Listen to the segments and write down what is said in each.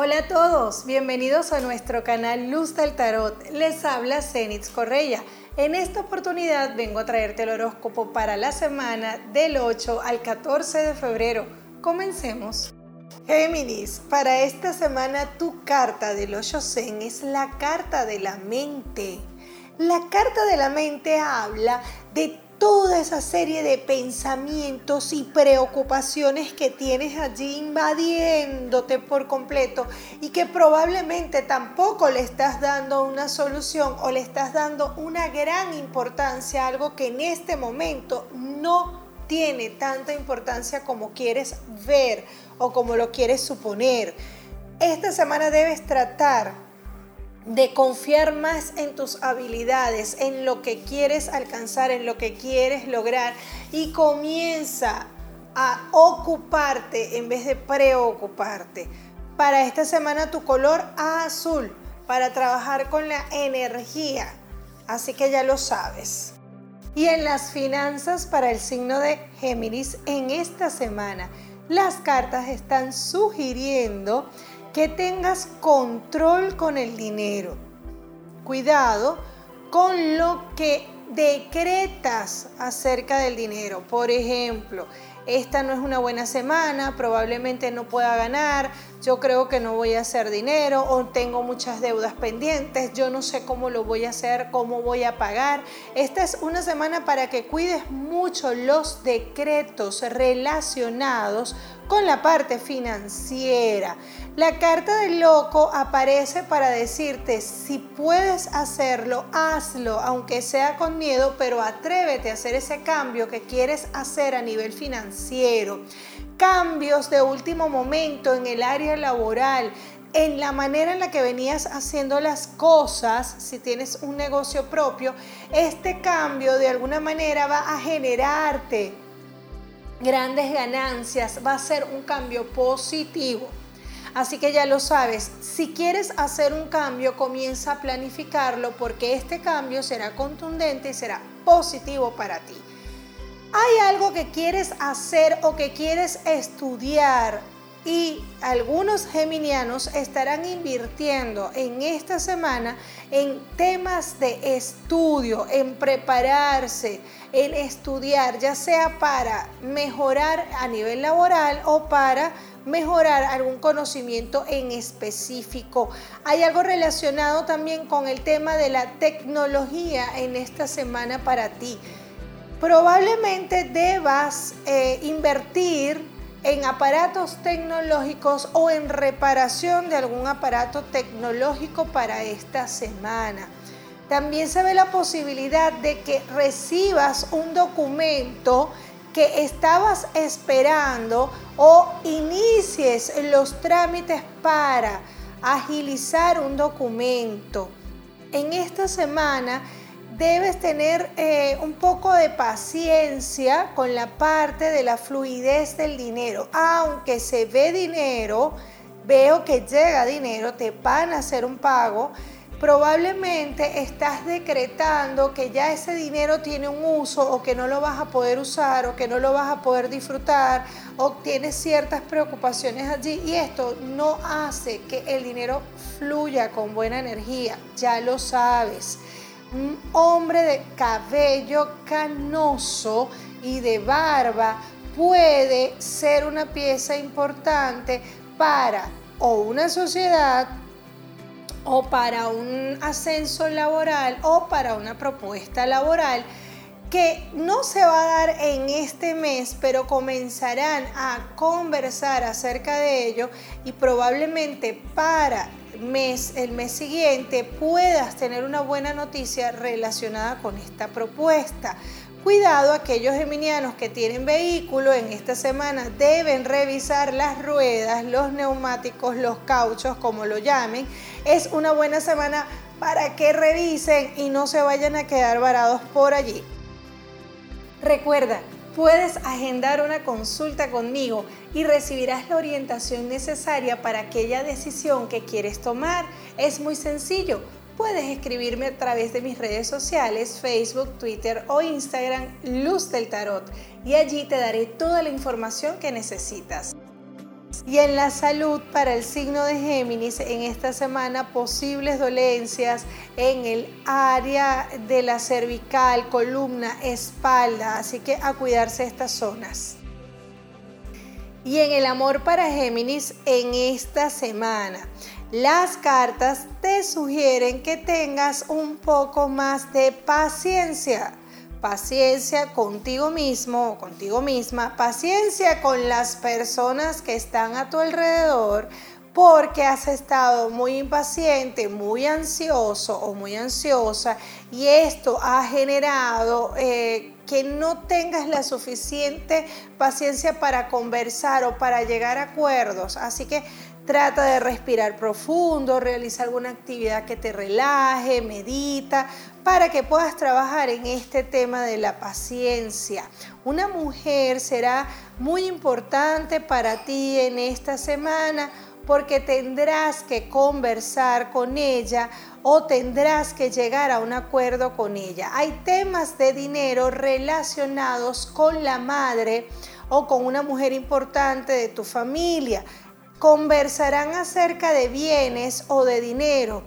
Hola a todos, bienvenidos a nuestro canal Luz del Tarot. Les habla Zenitz Correia. En esta oportunidad vengo a traerte el horóscopo para la semana del 8 al 14 de febrero. Comencemos. Géminis, para esta semana tu carta del 8 Zen es la carta de la mente. La carta de la mente habla de toda esa serie de pensamientos y preocupaciones que tienes allí invadiéndote por completo y que probablemente tampoco le estás dando una solución o le estás dando una gran importancia a algo que en este momento no tiene tanta importancia como quieres ver o como lo quieres suponer. Esta semana debes tratar de confiar más en tus habilidades, en lo que quieres alcanzar, en lo que quieres lograr y comienza a ocuparte en vez de preocuparte. Para esta semana tu color azul para trabajar con la energía, así que ya lo sabes. Y en las finanzas para el signo de Géminis en esta semana, las cartas están sugiriendo que tengas control con el dinero. Cuidado con lo que decretas acerca del dinero. Por ejemplo, esta no es una buena semana, probablemente no pueda ganar, yo creo que no voy a hacer dinero o tengo muchas deudas pendientes, yo no sé cómo lo voy a hacer, cómo voy a pagar. Esta es una semana para que cuides mucho los decretos relacionados con la parte financiera. La carta del loco aparece para decirte, si puedes hacerlo, hazlo, aunque sea con miedo, pero atrévete a hacer ese cambio que quieres hacer a nivel financiero. Cambios de último momento en el área laboral, en la manera en la que venías haciendo las cosas, si tienes un negocio propio, este cambio de alguna manera va a generarte grandes ganancias, va a ser un cambio positivo. Así que ya lo sabes, si quieres hacer un cambio, comienza a planificarlo porque este cambio será contundente y será positivo para ti. ¿Hay algo que quieres hacer o que quieres estudiar? Y algunos geminianos estarán invirtiendo en esta semana en temas de estudio, en prepararse, en estudiar, ya sea para mejorar a nivel laboral o para mejorar algún conocimiento en específico. Hay algo relacionado también con el tema de la tecnología en esta semana para ti. Probablemente debas eh, invertir en aparatos tecnológicos o en reparación de algún aparato tecnológico para esta semana. También se ve la posibilidad de que recibas un documento que estabas esperando o inicies los trámites para agilizar un documento. En esta semana debes tener eh, un poco de paciencia con la parte de la fluidez del dinero. Aunque se ve dinero, veo que llega dinero, te van a hacer un pago probablemente estás decretando que ya ese dinero tiene un uso o que no lo vas a poder usar o que no lo vas a poder disfrutar o tienes ciertas preocupaciones allí y esto no hace que el dinero fluya con buena energía, ya lo sabes. Un hombre de cabello canoso y de barba puede ser una pieza importante para o una sociedad o para un ascenso laboral o para una propuesta laboral que no se va a dar en este mes, pero comenzarán a conversar acerca de ello y probablemente para mes, el mes siguiente puedas tener una buena noticia relacionada con esta propuesta. Cuidado, aquellos geminianos que tienen vehículo en esta semana deben revisar las ruedas, los neumáticos, los cauchos, como lo llamen. Es una buena semana para que revisen y no se vayan a quedar varados por allí. Recuerda, puedes agendar una consulta conmigo y recibirás la orientación necesaria para aquella decisión que quieres tomar. Es muy sencillo puedes escribirme a través de mis redes sociales, Facebook, Twitter o Instagram, Luz del Tarot, y allí te daré toda la información que necesitas. Y en la salud para el signo de Géminis, en esta semana posibles dolencias en el área de la cervical, columna, espalda, así que a cuidarse estas zonas. Y en el amor para Géminis en esta semana. Las cartas te sugieren que tengas un poco más de paciencia. Paciencia contigo mismo o contigo misma. Paciencia con las personas que están a tu alrededor porque has estado muy impaciente, muy ansioso o muy ansiosa y esto ha generado eh, que no tengas la suficiente paciencia para conversar o para llegar a acuerdos. Así que Trata de respirar profundo, realiza alguna actividad que te relaje, medita, para que puedas trabajar en este tema de la paciencia. Una mujer será muy importante para ti en esta semana porque tendrás que conversar con ella o tendrás que llegar a un acuerdo con ella. Hay temas de dinero relacionados con la madre o con una mujer importante de tu familia conversarán acerca de bienes o de dinero.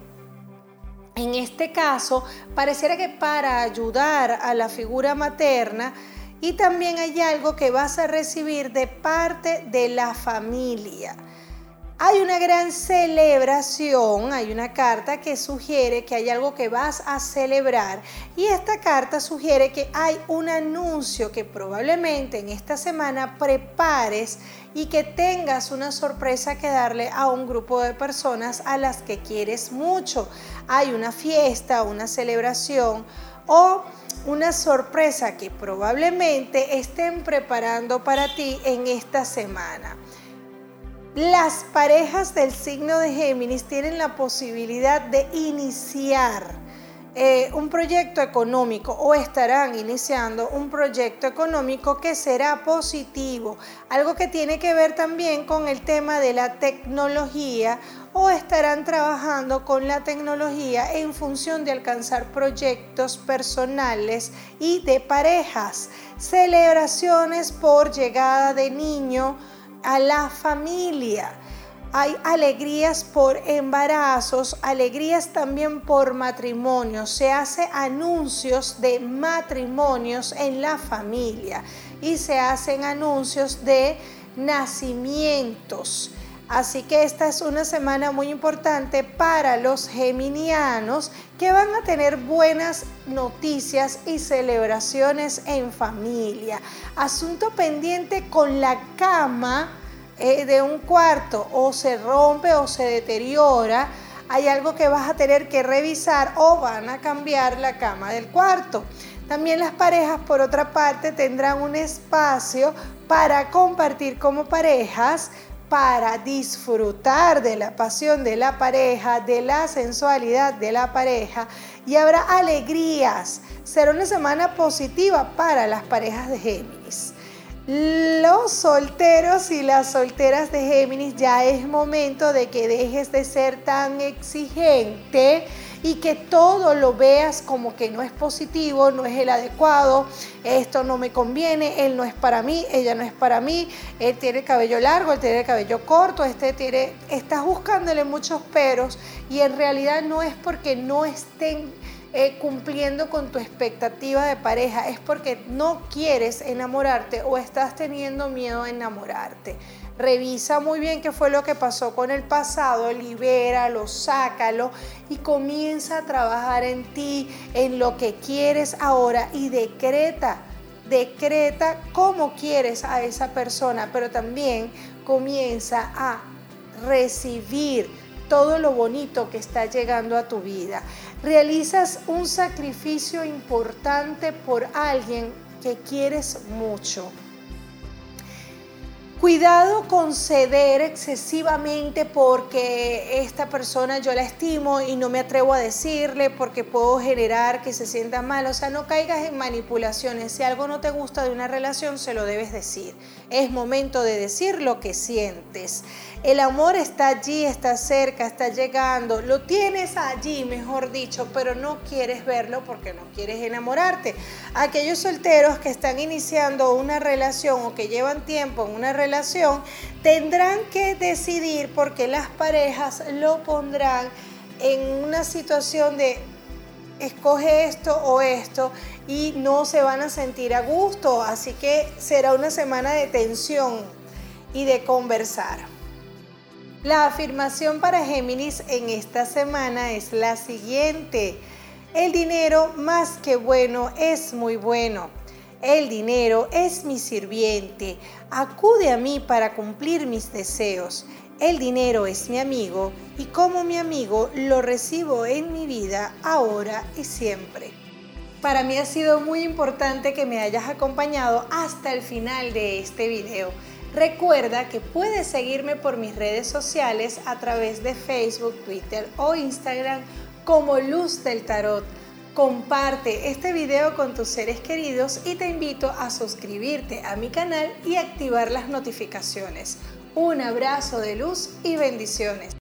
En este caso, pareciera que para ayudar a la figura materna, y también hay algo que vas a recibir de parte de la familia. Hay una gran celebración, hay una carta que sugiere que hay algo que vas a celebrar y esta carta sugiere que hay un anuncio que probablemente en esta semana prepares y que tengas una sorpresa que darle a un grupo de personas a las que quieres mucho. Hay una fiesta, una celebración o una sorpresa que probablemente estén preparando para ti en esta semana. Las parejas del signo de Géminis tienen la posibilidad de iniciar eh, un proyecto económico o estarán iniciando un proyecto económico que será positivo, algo que tiene que ver también con el tema de la tecnología o estarán trabajando con la tecnología en función de alcanzar proyectos personales y de parejas, celebraciones por llegada de niño, a la familia. Hay alegrías por embarazos, alegrías también por matrimonio. Se hace anuncios de matrimonios en la familia y se hacen anuncios de nacimientos. Así que esta es una semana muy importante para los geminianos que van a tener buenas noticias y celebraciones en familia. Asunto pendiente con la cama eh, de un cuarto o se rompe o se deteriora. Hay algo que vas a tener que revisar o van a cambiar la cama del cuarto. También las parejas, por otra parte, tendrán un espacio para compartir como parejas, para disfrutar de la pasión de la pareja, de la sensualidad de la pareja y habrá alegrías. Será una semana positiva para las parejas de Géminis. Los solteros y las solteras de Géminis ya es momento de que dejes de ser tan exigente y que todo lo veas como que no es positivo, no es el adecuado, esto no me conviene, él no es para mí, ella no es para mí, él tiene cabello largo, él tiene cabello corto, este tiene, estás buscándole muchos peros y en realidad no es porque no estén eh, cumpliendo con tu expectativa de pareja, es porque no quieres enamorarte o estás teniendo miedo a enamorarte. Revisa muy bien qué fue lo que pasó con el pasado, libéralo, sácalo y comienza a trabajar en ti, en lo que quieres ahora y decreta, decreta cómo quieres a esa persona, pero también comienza a recibir todo lo bonito que está llegando a tu vida. Realizas un sacrificio importante por alguien que quieres mucho. Cuidado con ceder excesivamente porque esta persona yo la estimo y no me atrevo a decirle porque puedo generar que se sienta mal. O sea, no caigas en manipulaciones. Si algo no te gusta de una relación, se lo debes decir. Es momento de decir lo que sientes. El amor está allí, está cerca, está llegando, lo tienes allí, mejor dicho, pero no quieres verlo porque no quieres enamorarte. Aquellos solteros que están iniciando una relación o que llevan tiempo en una tendrán que decidir porque las parejas lo pondrán en una situación de escoge esto o esto y no se van a sentir a gusto, así que será una semana de tensión y de conversar. La afirmación para Géminis en esta semana es la siguiente. El dinero más que bueno es muy bueno. El dinero es mi sirviente. Acude a mí para cumplir mis deseos. El dinero es mi amigo y como mi amigo lo recibo en mi vida ahora y siempre. Para mí ha sido muy importante que me hayas acompañado hasta el final de este video. Recuerda que puedes seguirme por mis redes sociales a través de Facebook, Twitter o Instagram como Luz del Tarot. Comparte este video con tus seres queridos y te invito a suscribirte a mi canal y activar las notificaciones. Un abrazo de luz y bendiciones.